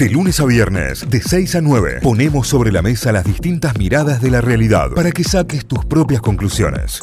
De lunes a viernes, de 6 a 9, ponemos sobre la mesa las distintas miradas de la realidad para que saques tus propias conclusiones.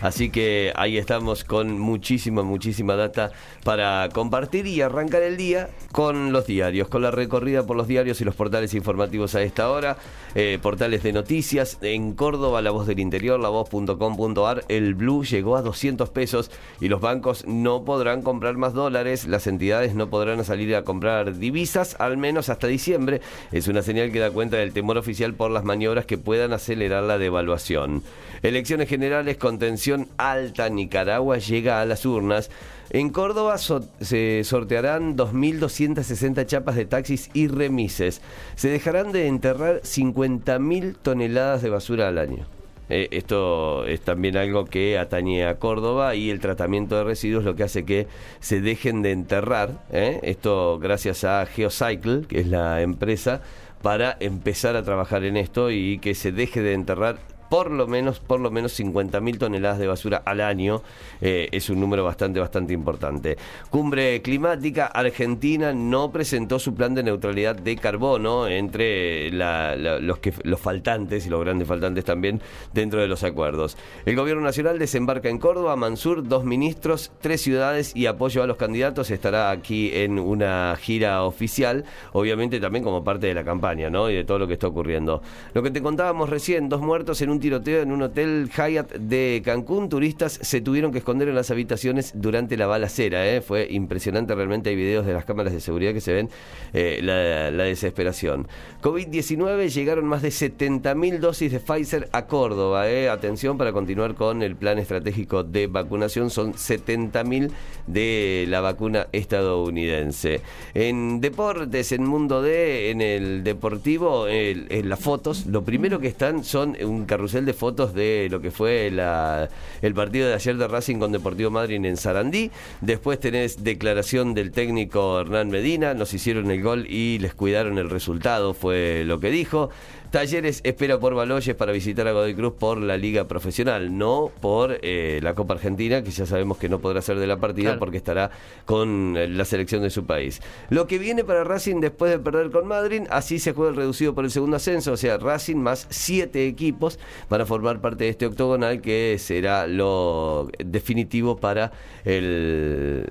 Así que ahí estamos con muchísima, muchísima data para compartir y arrancar el día con los diarios, con la recorrida por los diarios y los portales informativos a esta hora, eh, portales de noticias. En Córdoba, La Voz del Interior, la voz.com.ar, el Blue llegó a 200 pesos y los bancos no podrán comprar más dólares, las entidades no podrán salir a comprar divisas, al menos hasta diciembre. Es una señal que da cuenta del temor oficial por las maniobras que puedan acelerar la devaluación. Elecciones generales, contención alta, Nicaragua llega a las urnas. En Córdoba se sortearán 2.260 chapas de taxis y remises. Se dejarán de enterrar 50.000 toneladas de basura al año. Eh, esto es también algo que atañe a Córdoba y el tratamiento de residuos lo que hace que se dejen de enterrar. ¿eh? Esto gracias a Geocycle, que es la empresa, para empezar a trabajar en esto y que se deje de enterrar por lo menos, por lo menos 50.000 toneladas de basura al año. Eh, es un número bastante, bastante importante. Cumbre climática, Argentina no presentó su plan de neutralidad de carbono entre los, que, los faltantes y los grandes faltantes también dentro de los acuerdos. El gobierno nacional desembarca en Córdoba, Mansur, dos ministros, tres ciudades y apoyo a los candidatos. Estará aquí en una gira oficial, obviamente también como parte de la campaña, ¿no? Y de todo lo que está ocurriendo. Lo que te contábamos recién, dos muertos en un tiroteo en un hotel Hyatt de Cancún. Turistas se tuvieron que esconder en las habitaciones durante la balacera. ¿eh? Fue impresionante realmente. Hay videos de las cámaras de seguridad que se ven eh, la, desesperación. COVID-19 llegaron más de 70.000 dosis de Pfizer a Córdoba. ¿eh? Atención para continuar con el plan estratégico de vacunación. Son 70.000 de la vacuna estadounidense. En deportes, en Mundo D, en el deportivo, en las fotos, lo primero que están son un carrusel de fotos de lo que fue el partido de ayer de Racing con Deportivo Madrid en Sarandí. Después tenés declaración del técnico Hernán Medina. Nos hicieron el gol y les cuidaron el resultado, fue lo que dijo. Talleres espera por Baloyes para visitar a Godoy Cruz por la Liga Profesional, no por eh, la Copa Argentina, que ya sabemos que no podrá ser de la partida porque estará con eh, la selección de su país. Lo que viene para Racing después de perder con Madrid, así se juega el reducido por el segundo ascenso, o sea, Racing más siete equipos van a formar parte de este octogonal que será lo definitivo para el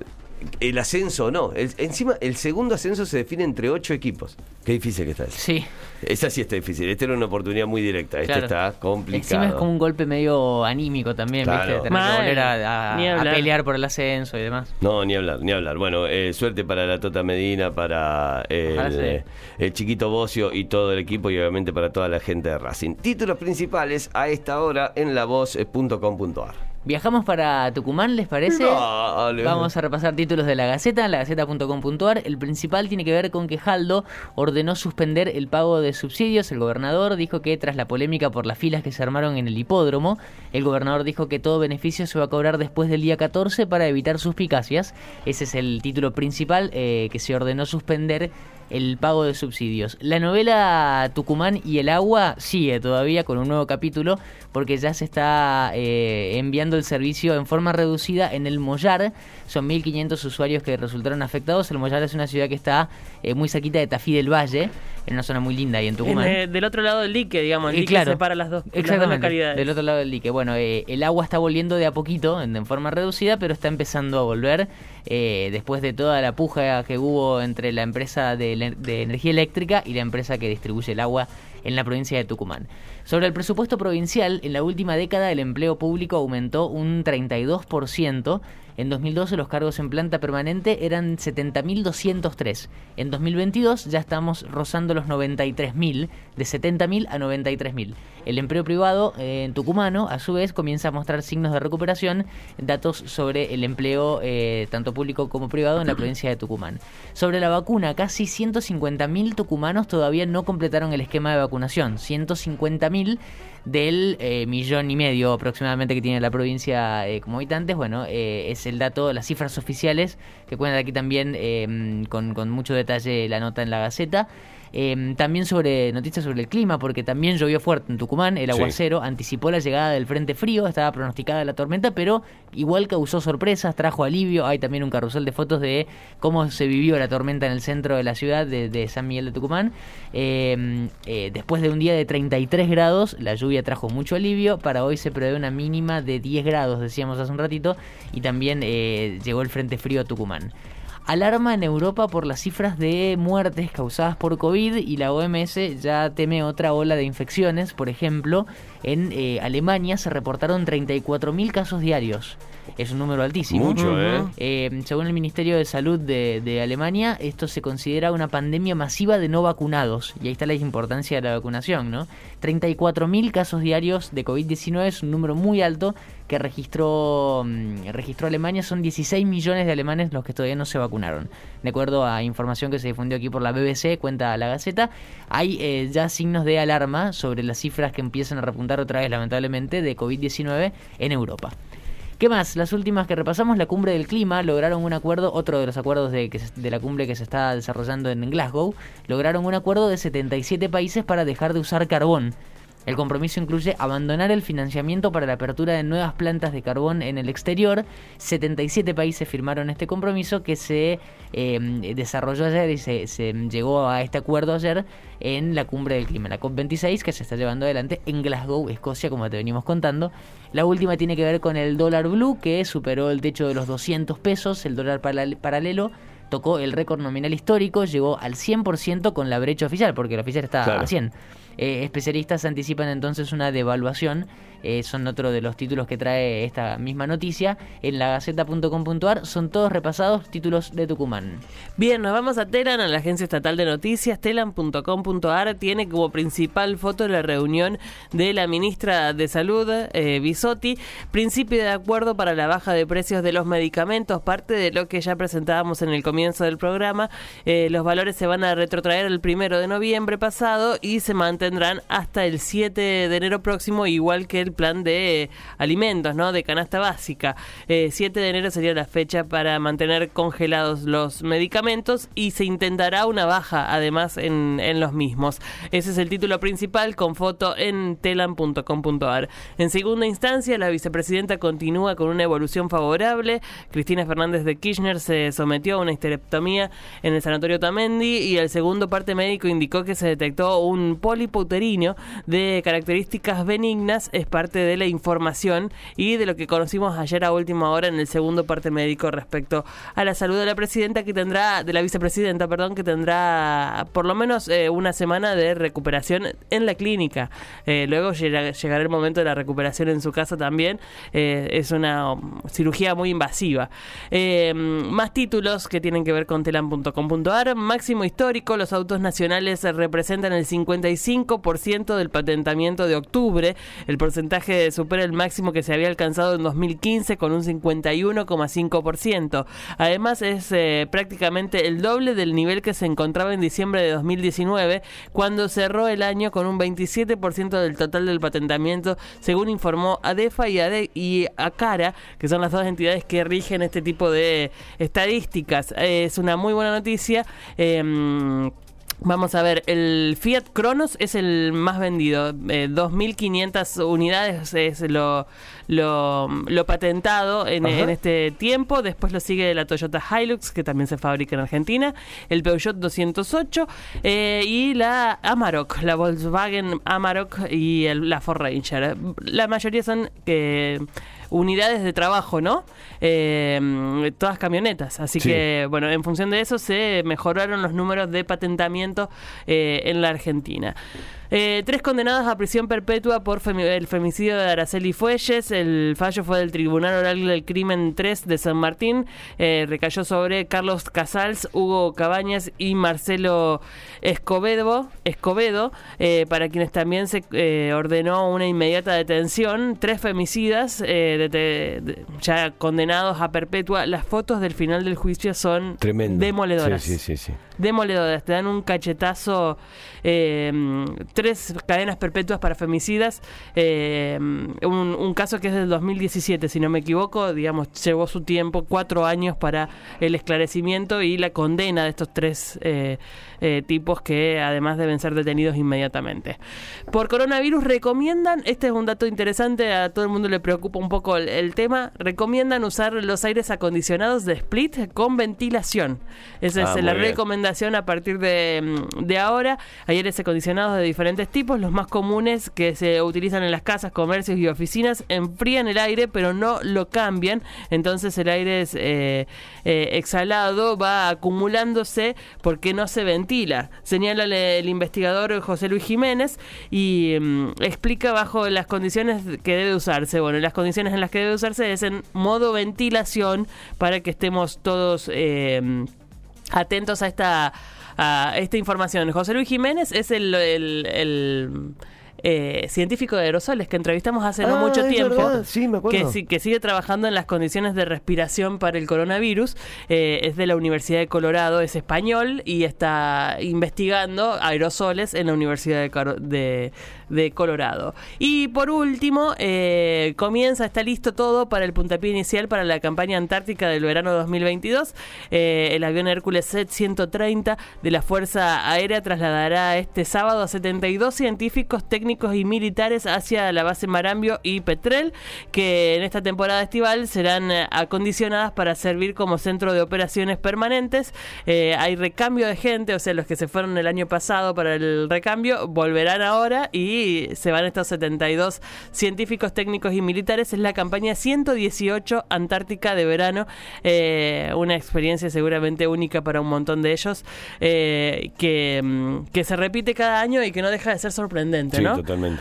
el ascenso no. encima, el segundo ascenso se define entre ocho equipos. Qué difícil que está eso. Sí. Esa sí está difícil. Esta era una oportunidad muy directa. Esta está complicado. Encima es como un golpe medio anímico también, ¿viste? Tener que volver a, pelear por el ascenso y demás. No, ni hablar, ni hablar. Bueno, eh, suerte para la Tota Medina, para el, el Chiquito Bocio y todo el equipo y obviamente para toda la gente de Racing. Títulos principales a esta hora en lavoz.com.ar. Viajamos para Tucumán, ¿les parece? Vamos a repasar títulos de la Gaceta, lagaceta.com.ar. El principal tiene que ver con que Jaldo ordenó suspender el pago de subsidios. El gobernador dijo que tras la polémica por las filas que se armaron en el hipódromo, el gobernador dijo que todo beneficio se va a cobrar después del día 14 para evitar suspicacias. Ese es el título principal eh, que se ordenó suspender el pago de subsidios. La novela Tucumán y el agua sigue todavía con un nuevo capítulo porque ya se está eh, enviando el servicio en forma reducida en el Mollar. Son 1.500 usuarios que resultaron afectados. El Mollar es una ciudad que está eh, muy cerquita de Tafí del Valle, en una zona muy linda ahí en Tucumán. del otro lado del dique, digamos, el eh, dique separa las dos, exactamente, Del otro lado del dique. Bueno, el agua está volviendo de a poquito, en, forma reducida, pero está empezando a volver después de toda la puja que hubo entre la empresa de de energía eléctrica y la empresa que distribuye el agua en la provincia de Tucumán. Sobre el presupuesto provincial, en la última década el empleo público aumentó un 32%. En 2012 los cargos en planta permanente eran 70.203. En 2022 ya estamos rozando los 93.000, de 70.000 a 93.000. El empleo privado eh, en tucumano, a su vez, comienza a mostrar signos de recuperación, datos sobre el empleo eh, tanto público como privado en la provincia de Tucumán. Sobre la vacuna, casi 150.000 tucumanos todavía no completaron el esquema de vacunación. 150.000 del eh, millón y medio aproximadamente que tiene la provincia como habitantes. Bueno, ese es el dato, las cifras oficiales, que cuentan aquí también em, con, con mucho detalle la nota en la Gaceta. Em, también sobre noticias sobre el clima, porque también llovió fuerte en Tucumán, el aguacero anticipó la llegada del frente frío, estaba pronosticada la tormenta, pero igual causó sorpresas, trajo alivio. Hay también un carrusel de fotos de cómo se vivió la tormenta en el centro de la ciudad de, San Miguel de Tucumán. Em, eh, después de un día de 33 grados, la lluvia trajo mucho alivio. Para hoy se prevé una mínima de 10 grados, decíamos hace un ratito, y también eh, llegó el frente frío a Tucumán alarma en Europa por las cifras de muertes causadas por COVID y la OMS ya teme otra ola de infecciones. Por ejemplo, en eh, Alemania se reportaron 34.000 casos diarios. Es un número altísimo. Mucho, ¿eh? ¿eh? Según el Ministerio de Salud de, de, Alemania, esto se considera una pandemia masiva de no vacunados. Y ahí está la importancia de la vacunación, ¿no? 34.000 casos diarios de COVID-19 es un número muy alto que registró, mm, registró Alemania. Son 16 millones de alemanes los que todavía no se vacunaron. De acuerdo a información que se difundió aquí por la BBC, cuenta la Gaceta, hay eh, ya signos de alarma sobre las cifras que empiezan a repuntar otra vez, lamentablemente, de COVID-19 en Europa. ¿Qué más? Las últimas que repasamos, la cumbre del clima, lograron un acuerdo, otro de los acuerdos de, de la cumbre que se está desarrollando en Glasgow, lograron un acuerdo de 77 países para dejar de usar carbón. El compromiso incluye abandonar el financiamiento para la apertura de nuevas plantas de carbón en el exterior. 77 países firmaron este compromiso que se em, desarrolló ayer y se, llegó a este acuerdo ayer en la cumbre del clima, la COP26, que se está llevando adelante en Glasgow, Escocia, como te venimos contando. La última tiene que ver con el dólar blue, que superó el techo de los 200 pesos, el dólar paralelo tocó el récord nominal histórico, llegó al 100% con la brecha oficial, porque el oficial está a 100. Eh, especialistas anticipan entonces una devaluación eh, son otro de los títulos que trae esta misma noticia. En la gaceta.com.ar son todos repasados títulos de Tucumán. Bien, nos vamos a Telan, a la agencia estatal de noticias. Telan.com.ar tiene como principal foto la reunión de la ministra de Salud, eh, Bisotti. Principio de acuerdo para la baja de precios de los medicamentos, parte de lo que ya presentábamos en el comienzo del programa. Eh, los valores se van a retrotraer el primero de noviembre pasado y se mantendrán hasta el 7 de enero próximo, igual que el plan de alimentos, ¿no? De canasta básica. 7 eh, de enero sería la fecha para mantener congelados los medicamentos y se intentará una baja además en, en los mismos. Ese es el título principal con foto en telan.com.ar. En segunda instancia, la vicepresidenta continúa con una evolución favorable. Cristina Fernández de Kirchner se sometió a una histerectomía en el sanatorio Tamendi y el segundo parte médico indicó que se detectó un pólipo uterino de características benignas parte de la información y de lo que conocimos ayer a última hora en el segundo parte médico respecto a la salud de la presidenta que tendrá, de la vicepresidenta, perdón, que tendrá por lo menos eh, una semana de recuperación en la clínica. Eh, luego llegará el momento de la recuperación en su casa también. Eh, es una cirugía muy invasiva. más títulos que tienen que ver con telam.com.ar. Máximo histórico, los autos nacionales representan el 55% del patentamiento de octubre. El porcentaje supera el máximo que se había alcanzado en 2015 con un 51,5%. Además es eh, prácticamente el doble del nivel que se encontraba en diciembre de 2019 cuando cerró el año con un 27% del total del patentamiento según informó ADEFA y, ADE y ACARA que son las dos entidades que rigen este tipo de estadísticas. es una muy buena noticia. Em, Vamos a ver, el Fiat Cronos es el más vendido, eh, 2.500 unidades es lo, lo, patentado en, este tiempo, después lo sigue la Toyota Hilux, que también se fabrica en Argentina, el Peugeot 208 eh, y la Amarok, la Volkswagen Amarok y el, la Ford Ranger. La mayoría son... Eh, unidades de trabajo, ¿no? Eh, todas camionetas. Así que, bueno, en función de eso se mejoraron los números de patentamiento eh, en la Argentina. Eh, tres condenados a prisión perpetua por el femicidio de Araceli Fuelles. El fallo fue del Tribunal Oral del Crimen 3 de San Martín. Eh, recayó sobre Carlos Casals, Hugo Cabañas y Marcelo Escobedo, Escobedo eh, para quienes también se ordenó una inmediata detención. Tres femicidas de ya condenados a perpetua, las fotos del final del juicio son demoledoras. Sí, sí, sí, Demoledoras. Te dan un cachetazo, eh, tres cadenas perpetuas para femicidas. Eh, un, caso que es del 2017, si no me equivoco, digamos, llevó su tiempo, cuatro años para el esclarecimiento y la condena de estos tres eh, tipos que además deben ser detenidos inmediatamente. Por coronavirus recomiendan, este es un dato interesante, a todo el mundo le preocupa un poco el, tema, recomiendan usar los aires acondicionados de split con ventilación. Esa es ah, la recomendación a partir de, de ahora. Hay aires acondicionados de diferentes tipos, los más comunes que se utilizan en las casas, comercios y oficinas enfrían el aire pero no lo cambian, entonces el aire es, eh, eh, exhalado va acumulándose porque no se ventila. Señala el investigador José Luis Jiménez y mm, explica bajo las condiciones que debe usarse. Bueno, las condiciones en las que debe usarse es en modo ventilación para que estemos todos eh, atentos a esta, a esta información. José Luis Jiménez es el eh, científico de aerosoles que entrevistamos hace no ah, mucho tiempo, Que, que sigue trabajando en las condiciones de respiración para el coronavirus, eh, es de la Universidad de Colorado, es español y está investigando aerosoles en la Universidad de, de, Colorado. Y por último, eh, comienza, está listo todo para el puntapié inicial para la campaña antártica del verano 2022. el avión Hércules Z-130 de la Fuerza Aérea trasladará este sábado a 72 científicos técnicos y militares hacia la base Marambio y Petrel, que en esta temporada estival serán eh, acondicionadas para servir como centro de operaciones permanentes. Eh, hay recambio de gente, o sea, los que se fueron el año pasado para el recambio volverán ahora y se van estos 72 científicos, técnicos y militares. Es la campaña 118 Antártica de verano, eh, una experiencia seguramente única para un montón de ellos, que, mm, que se repite cada año y que no deja de ser sorprendente, ¿no?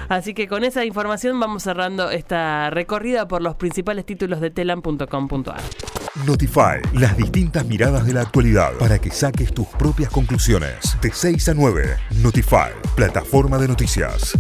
Así que con esa información vamos cerrando esta recorrida por los principales títulos de telam.com.ar. Notify, las distintas miradas de la actualidad para que saques tus propias conclusiones. De 6 a 9, Notify, plataforma de noticias.